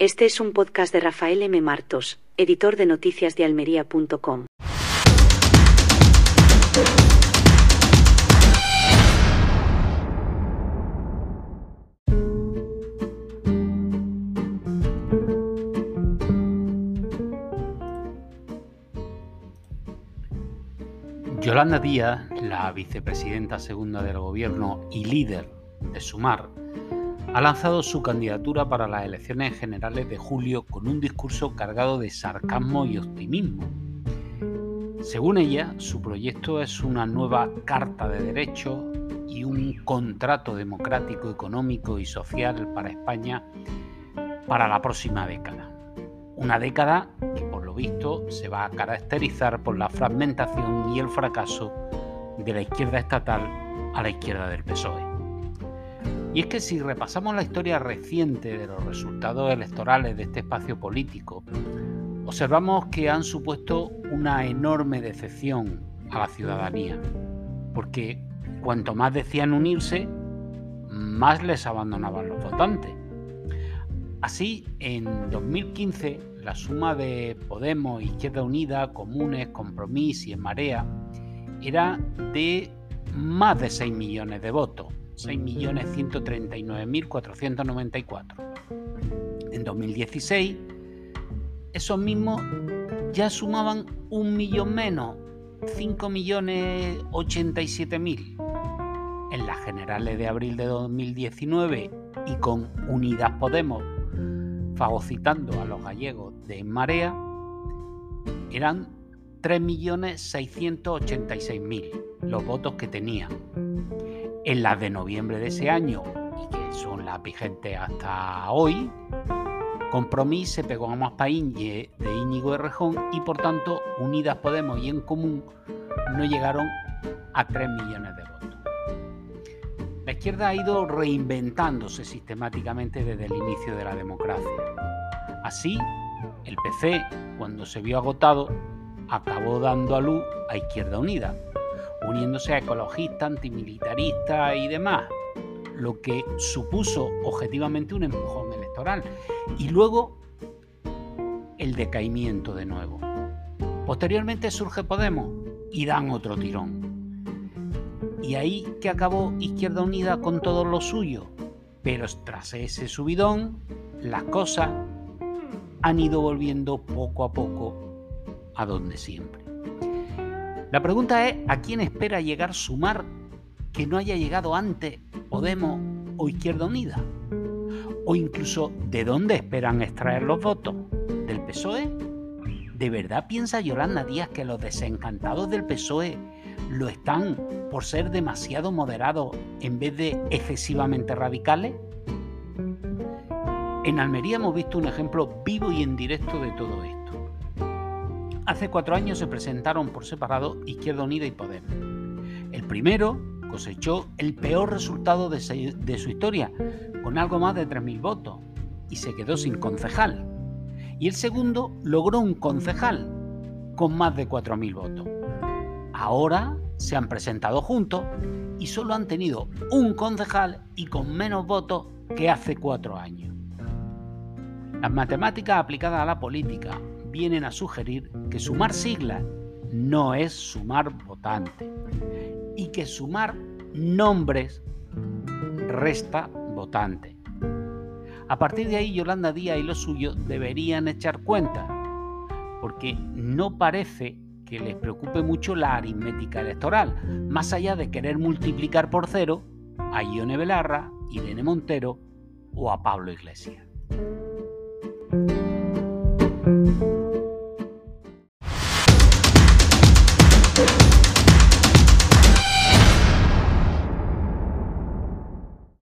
Este es un podcast de Rafael M. Martos, editor de noticias de almería.com. Yolanda Díaz, la vicepresidenta segunda del gobierno y líder de Sumar, ha lanzado su candidatura para las elecciones generales de julio con un discurso cargado de sarcasmo y optimismo. Según ella, su proyecto es una nueva carta de derechos y un contrato democrático, económico y social para España para la próxima década. Una década que por lo visto se va a caracterizar por la fragmentación y el fracaso de la izquierda estatal a la izquierda del PSOE. Y es que si repasamos la historia reciente de los resultados electorales de este espacio político, observamos que han supuesto una enorme decepción a la ciudadanía, porque cuanto más decían unirse, más les abandonaban los votantes. Así, en 2015, la suma de Podemos, Izquierda Unida, Comunes, Compromís y En Marea era de más de 6 millones de votos, 6.139.494. En 2016, esos mismos ya sumaban un millón menos, 5.087.000. En las generales de abril de 2019 y con Unidas Podemos fagocitando a los gallegos de Marea, eran 3.686.000 los votos que tenían. En las de noviembre de ese año, y que son las vigentes hasta hoy, Compromís se pegó a más paín de Íñigo Errejón y por tanto Unidas Podemos y En Común no llegaron a 3 millones de votos. La izquierda ha ido reinventándose sistemáticamente desde el inicio de la democracia. Así, el PC, cuando se vio agotado, acabó dando a luz a Izquierda Unida, uniéndose a ecologistas, antimilitaristas y demás, lo que supuso objetivamente un empujón electoral. Y luego el decaimiento de nuevo. Posteriormente surge Podemos y dan otro tirón. Y ahí que acabó Izquierda Unida con todo lo suyo. Pero tras ese subidón, las cosas han ido volviendo poco a poco a donde siempre. La pregunta es, ¿a quién espera llegar Sumar que no haya llegado antes Podemos o Izquierda Unida? O incluso, ¿de dónde esperan extraer los votos? ¿Del PSOE? ¿De verdad piensa Yolanda Díaz que los desencantados del PSOE lo están por ser demasiado moderados en vez de excesivamente radicales? En Almería hemos visto un ejemplo vivo y en directo de todo esto. Hace cuatro años se presentaron por separado Izquierda Unida y Podemos. El primero cosechó el peor resultado de, su historia, con algo más de 3.000 votos, y se quedó sin concejal. Y el segundo logró un concejal, con más de 4.000 votos. Ahora se han presentado juntos y solo han tenido un concejal y con menos votos que hace cuatro años. Las matemáticas aplicadas a la política vienen a sugerir que sumar siglas no es sumar votantes y que sumar nombres resta votantes. A partir de ahí, Yolanda Díaz y los suyos deberían echar cuenta, porque no parece que les preocupe mucho la aritmética electoral, más allá de querer multiplicar por cero a Ione Belarra, Irene Montero o a Pablo Iglesias.